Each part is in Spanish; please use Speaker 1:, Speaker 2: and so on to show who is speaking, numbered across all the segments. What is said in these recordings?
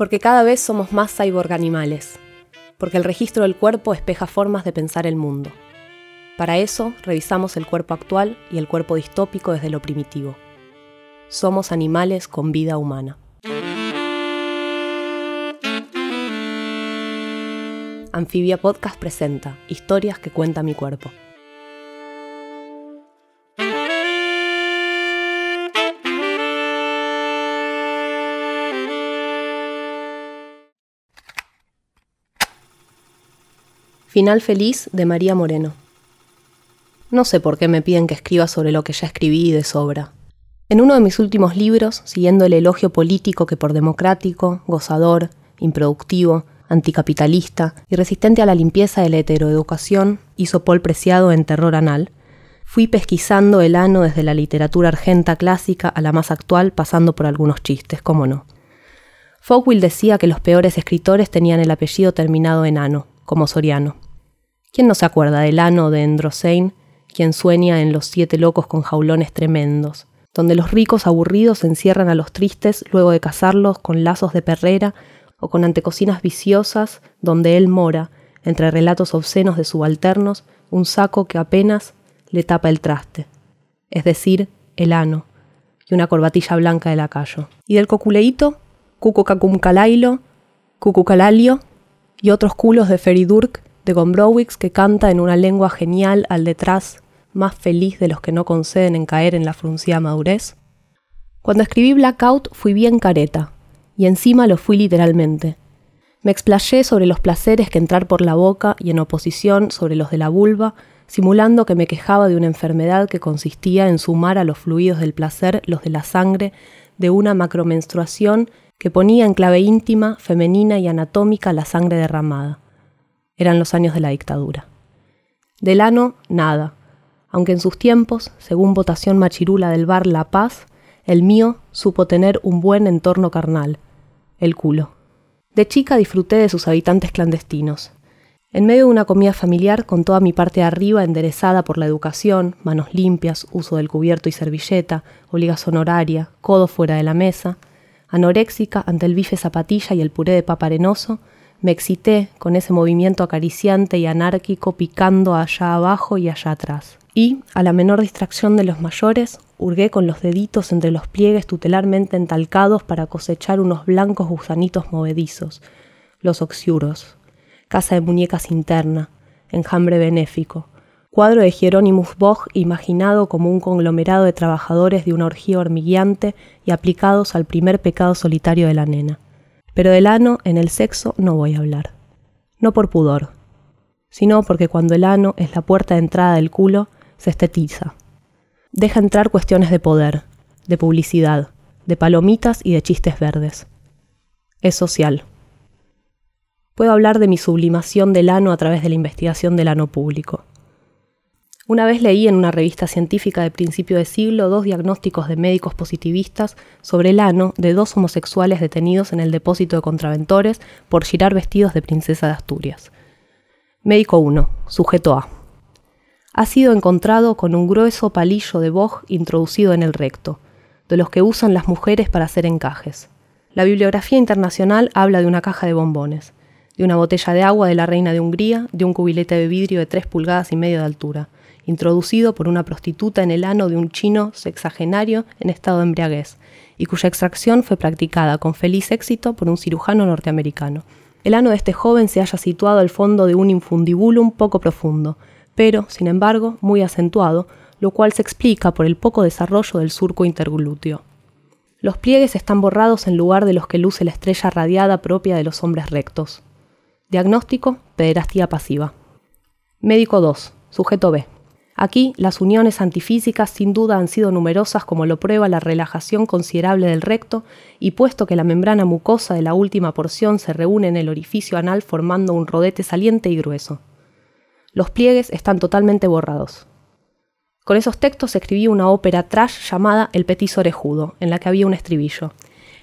Speaker 1: Porque cada vez somos más cyborg animales. Porque el registro del cuerpo espeja formas de pensar el mundo. Para eso, revisamos el cuerpo actual y el cuerpo distópico desde lo primitivo. Somos animales con vida humana. Anfibia Podcast presenta Historias que cuenta mi cuerpo. Final feliz de María Moreno. No sé por qué me piden que escriba sobre lo que ya escribí de sobra. En uno de mis últimos libros, siguiendo el elogio político que por democrático, gozador, improductivo, anticapitalista y resistente a la limpieza de la heteroeducación hizo Paul Preciado en Terror Anal, fui pesquisando el ano desde la literatura argenta clásica a la más actual, pasando por algunos chistes, cómo no. Folkwill decía que los peores escritores tenían el apellido terminado en ano, como Soriano. ¿Quién no se acuerda del ano de Endrosein, quien sueña en Los siete locos con jaulones tremendos, donde los ricos aburridos encierran a los tristes luego de casarlos con lazos de perrera o con antecocinas viciosas, donde él mora, entre relatos obscenos de subalternos, un saco que apenas le tapa el traste, es decir, el ano, y una corbatilla blanca de lacayo. Y del coculeíto, cucucacumcalailo, cucucalalio, y otros culos de Feridurk de Gombrowicz que canta en una lengua genial al detrás, más feliz de los que no conceden en caer en la fruncida madurez. Cuando escribí Blackout fui bien careta, y encima lo fui literalmente. Me explayé sobre los placeres que entrar por la boca y en oposición sobre los de la vulva, simulando que me quejaba de una enfermedad que consistía en sumar a los fluidos del placer los de la sangre de una macromenstruación que ponía en clave íntima, femenina y anatómica la sangre derramada. Eran los años de la dictadura. Del ano, nada, aunque en sus tiempos, según votación machirula del bar La Paz, el mío supo tener un buen entorno carnal, el culo. De chica disfruté de sus habitantes clandestinos. En medio de una comida familiar con toda mi parte de arriba enderezada por la educación, manos limpias, uso del cubierto y servilleta, obligación horaria, codo fuera de la mesa, anoréxica ante el bife zapatilla y el puré de papa arenoso, me excité con ese movimiento acariciante y anárquico picando allá abajo y allá atrás. Y, a la menor distracción de los mayores, hurgué con los deditos entre los pliegues tutelarmente entalcados para cosechar unos blancos gusanitos movedizos, los oxiuros, casa de muñecas interna, enjambre benéfico, cuadro de Hieronymus Bosch imaginado como un conglomerado de trabajadores de una orgía hormigueante y aplicados al primer pecado solitario de la nena. Pero del ano en el sexo no voy a hablar. No por pudor, sino porque cuando el ano es la puerta de entrada del culo, se estetiza. Deja entrar cuestiones de poder, de publicidad, de palomitas y de chistes verdes. Es social. Puedo hablar de mi sublimación del ano a través de la investigación del ano público. Una vez leí en una revista científica de principio de siglo dos diagnósticos de médicos positivistas sobre el ano de dos homosexuales detenidos en el depósito de contraventores por girar vestidos de princesa de Asturias. Médico 1, sujeto A. Ha sido encontrado con un grueso palillo de boj introducido en el recto, de los que usan las mujeres para hacer encajes. La bibliografía internacional habla de una caja de bombones, de una botella de agua de la reina de Hungría, de un cubilete de vidrio de tres pulgadas y medio de altura, introducido por una prostituta en el ano de un chino sexagenario en estado de embriaguez, y cuya extracción fue practicada con feliz éxito por un cirujano norteamericano. El ano de este joven se halla situado al fondo de un infundibulum poco profundo, pero, sin embargo, muy acentuado, lo cual se explica por el poco desarrollo del surco interglúteo. Los pliegues están borrados en lugar de los que luce la estrella radiada propia de los hombres rectos. Diagnóstico, pederastía pasiva. Médico 2, sujeto B. Aquí, las uniones antifísicas sin duda han sido numerosas como lo prueba la relajación considerable del recto, y puesto que la membrana mucosa de la última porción se reúne en el orificio anal formando un rodete saliente y grueso. Los pliegues están totalmente borrados. Con esos textos escribí una ópera trash llamada El petiso orejudo, en la que había un estribillo.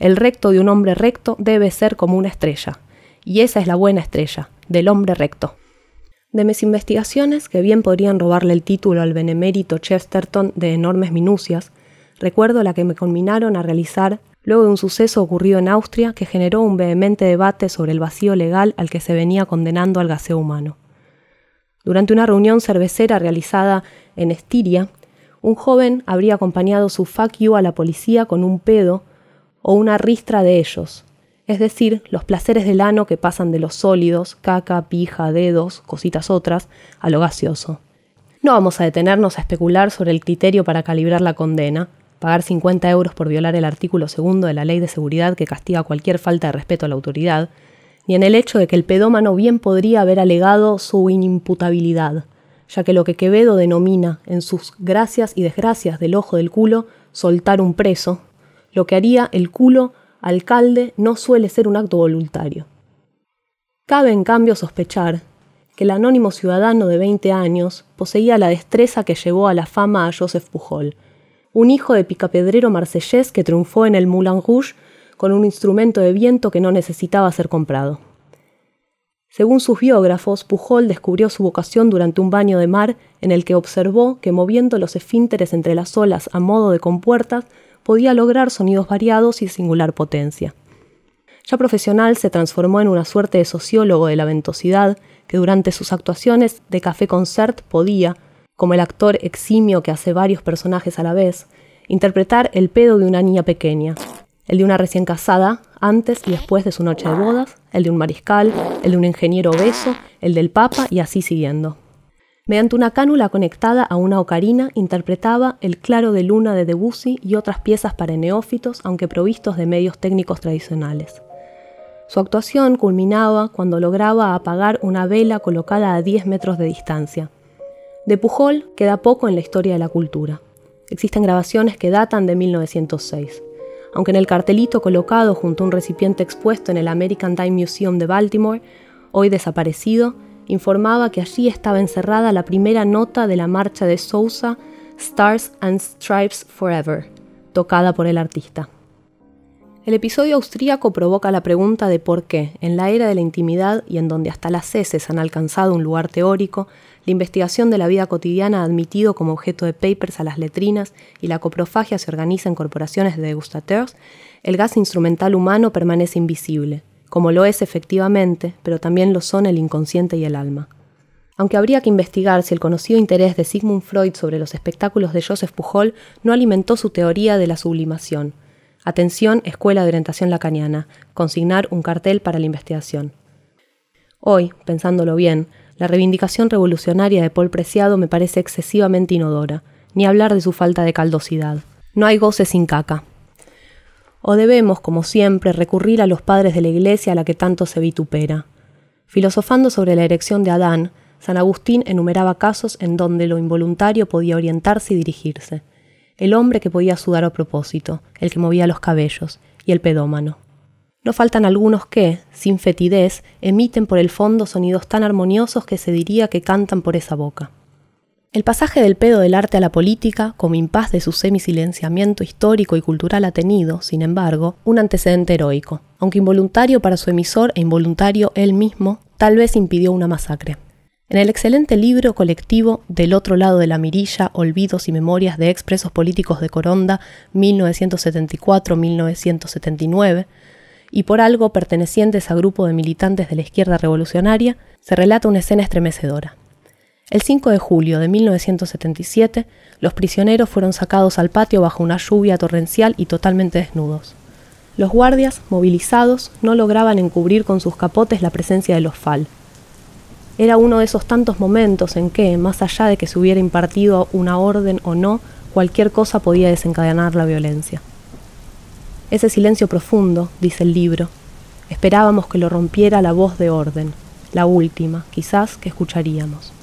Speaker 1: El recto de un hombre recto debe ser como una estrella, y esa es la buena estrella, del hombre recto. De mis investigaciones, que bien podrían robarle el título al benemérito Chesterton de enormes minucias, recuerdo la que me conminaron a realizar luego de un suceso ocurrido en Austria que generó un vehemente debate sobre el vacío legal al que se venía condenando al gaseo humano. Durante una reunión cervecera realizada en Estiria, un joven habría acompañado su fuck you a la policía con un pedo o una ristra de ellos, es decir, los placeres del ano que pasan de los sólidos, caca, pija, dedos, cositas otras, a lo gaseoso. No vamos a detenernos a especular sobre el criterio para calibrar la condena, pagar 50 euros por violar el artículo segundo de la ley de seguridad que castiga cualquier falta de respeto a la autoridad, ni en el hecho de que el pedómano bien podría haber alegado su inimputabilidad, ya que lo que Quevedo denomina en sus gracias y desgracias del ojo del culo soltar un preso, lo que haría el culo alcalde no suele ser un acto voluntario. Cabe en cambio sospechar que el anónimo ciudadano de 20 años poseía la destreza que llevó a la fama a Joseph Pujol, un hijo de picapedrero marsellés que triunfó en el Moulin Rouge con un instrumento de viento que no necesitaba ser comprado. Según sus biógrafos, Pujol descubrió su vocación durante un baño de mar en el que observó que moviendo los esfínteres entre las olas a modo de compuertas podía lograr sonidos variados y singular potencia. Ya profesional se transformó en una suerte de sociólogo de la ventosidad que durante sus actuaciones de café concert podía, como el actor eximio que hace varios personajes a la vez, interpretar el pedo de una niña pequeña, el de una recién casada, antes y después de su noche de bodas, el de un mariscal, el de un ingeniero obeso, el del papa y así siguiendo. Mediante una cánula conectada a una ocarina, interpretaba El claro de luna de Debussy y otras piezas para neófitos, aunque provistos de medios técnicos tradicionales. Su actuación culminaba cuando lograba apagar una vela colocada a 10 metros de distancia. De Pujol queda poco en la historia de la cultura. Existen grabaciones que datan de 1906. Aunque en el cartelito colocado junto a un recipiente expuesto en el American Time Museum de Baltimore, hoy desaparecido, informaba que allí estaba encerrada la primera nota de la marcha de Sousa, Stars and Stripes Forever, tocada por el artista. El episodio austríaco provoca la pregunta de por qué, en la era de la intimidad y en donde hasta las heces han alcanzado un lugar teórico, la investigación de la vida cotidiana ha admitido como objeto de papers a las letrinas y la coprofagia se organiza en corporaciones de degustateurs, el gas instrumental humano permanece invisible, como lo es efectivamente, pero también lo son el inconsciente y el alma. Aunque habría que investigar si el conocido interés de Sigmund Freud sobre los espectáculos de Joseph Pujol no alimentó su teoría de la sublimación. Atención, Escuela de Orientación Lacaniana, consignar un cartel para la investigación. Hoy, pensándolo bien, la reivindicación revolucionaria de Paul Preciado me parece excesivamente inodora, ni hablar de su falta de caldosidad. No hay goce sin caca o debemos, como siempre, recurrir a los padres de la Iglesia a la que tanto se vitupera. Filosofando sobre la erección de Adán, San Agustín enumeraba casos en donde lo involuntario podía orientarse y dirigirse. El hombre que podía sudar a propósito, el que movía los cabellos, y el pedómano. No faltan algunos que, sin fetidez, emiten por el fondo sonidos tan armoniosos que se diría que cantan por esa boca. El pasaje del pedo del arte a la política, como impas de su semisilenciamiento histórico y cultural, ha tenido, sin embargo, un antecedente heroico, aunque involuntario para su emisor e involuntario él mismo, tal vez impidió una masacre. En el excelente libro colectivo Del otro lado de la mirilla, Olvidos y Memorias de expresos políticos de Coronda, 1974-1979, y por algo pertenecientes a grupo de militantes de la izquierda revolucionaria, se relata una escena estremecedora. El 5 de julio de 1977, los prisioneros fueron sacados al patio bajo una lluvia torrencial y totalmente desnudos. Los guardias, movilizados, no lograban encubrir con sus capotes la presencia de los FAL. Era uno de esos tantos momentos en que, más allá de que se hubiera impartido una orden o no, cualquier cosa podía desencadenar la violencia. Ese silencio profundo, dice el libro, esperábamos que lo rompiera la voz de orden, la última, quizás, que escucharíamos.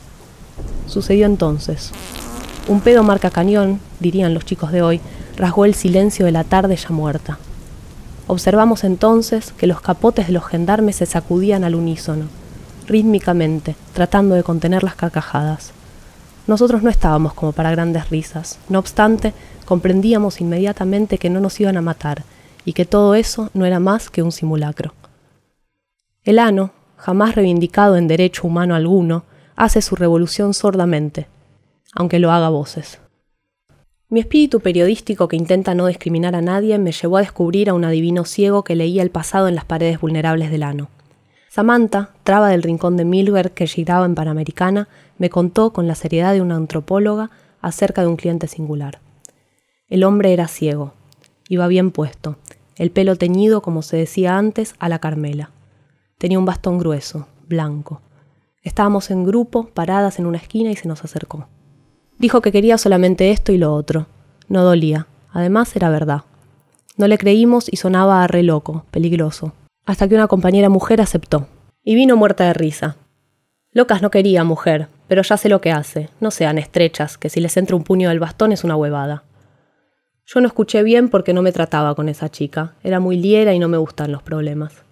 Speaker 1: Sucedió entonces. Un pedo marca cañón, dirían los chicos de hoy, rasgó el silencio de la tarde ya muerta. Observamos entonces que los capotes de los gendarmes se sacudían al unísono, rítmicamente, tratando de contener las carcajadas. Nosotros no estábamos como para grandes risas, no obstante, comprendíamos inmediatamente que no nos iban a matar y que todo eso no era más que un simulacro. El ano, jamás reivindicado en derecho humano alguno, hace su revolución sordamente, aunque lo haga voces. Mi espíritu periodístico que intenta no discriminar a nadie me llevó a descubrir a un adivino ciego que leía el pasado en las paredes vulnerables del ano. Samantha, traba del rincón de Milberg que giraba en Panamericana, me contó con la seriedad de una antropóloga acerca de un cliente singular. El hombre era ciego, iba bien puesto, el pelo teñido, como se decía antes, a la Carmela. Tenía un bastón grueso, blanco. Estábamos en grupo, paradas en una esquina y se nos acercó. Dijo que quería solamente esto y lo otro. No dolía. Además era verdad. No le creímos y sonaba a re loco, peligroso. Hasta que una compañera mujer aceptó. Y vino muerta de risa. Locas no quería mujer, pero ya sé lo que hace. No sean estrechas, que si les entra un puño del bastón es una huevada. Yo no escuché bien porque no me trataba con esa chica. Era muy liera y no me gustan los problemas.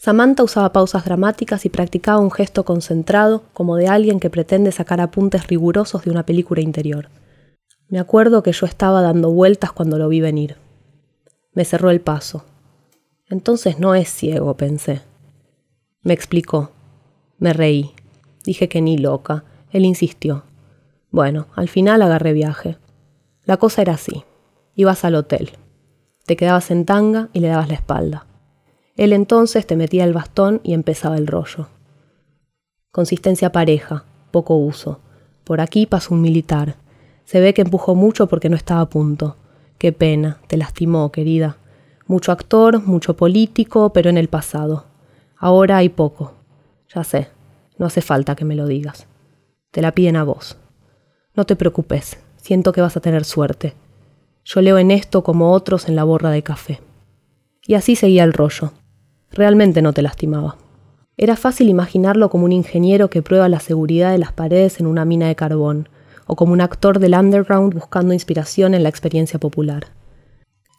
Speaker 1: Samantha usaba pausas dramáticas y practicaba un gesto concentrado como de alguien que pretende sacar apuntes rigurosos de una película interior. Me acuerdo que yo estaba dando vueltas cuando lo vi venir. Me cerró el paso. Entonces no es ciego, pensé. Me explicó. Me reí. Dije que ni loca. Él insistió. Bueno, al final agarré viaje. La cosa era así. Ibas al hotel. Te quedabas en tanga y le dabas la espalda. Él entonces te metía el bastón y empezaba el rollo. Consistencia pareja, poco uso. Por aquí pasó un militar. Se ve que empujó mucho porque no estaba a punto. Qué pena, te lastimó, querida. Mucho actor, mucho político, pero en el pasado. Ahora hay poco. Ya sé, no hace falta que me lo digas. Te la piden a vos. No te preocupes, siento que vas a tener suerte. Yo leo en esto como otros en la borra de café. Y así seguía el rollo. Realmente no te lastimaba. Era fácil imaginarlo como un ingeniero que prueba la seguridad de las paredes en una mina de carbón, o como un actor del underground buscando inspiración en la experiencia popular.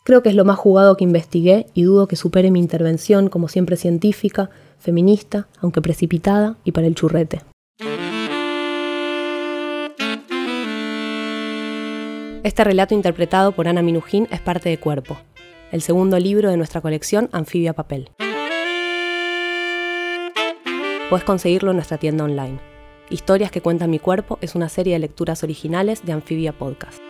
Speaker 1: Creo que es lo más jugado que investigué y dudo que supere mi intervención como siempre científica, feminista, aunque precipitada y para el churrete. Este relato interpretado por Ana Minujín es parte de Cuerpo, el segundo libro de nuestra colección Anfibia Papel. Puedes conseguirlo en nuestra tienda online. Historias que cuenta mi cuerpo es una serie de lecturas originales de Amphibia Podcast.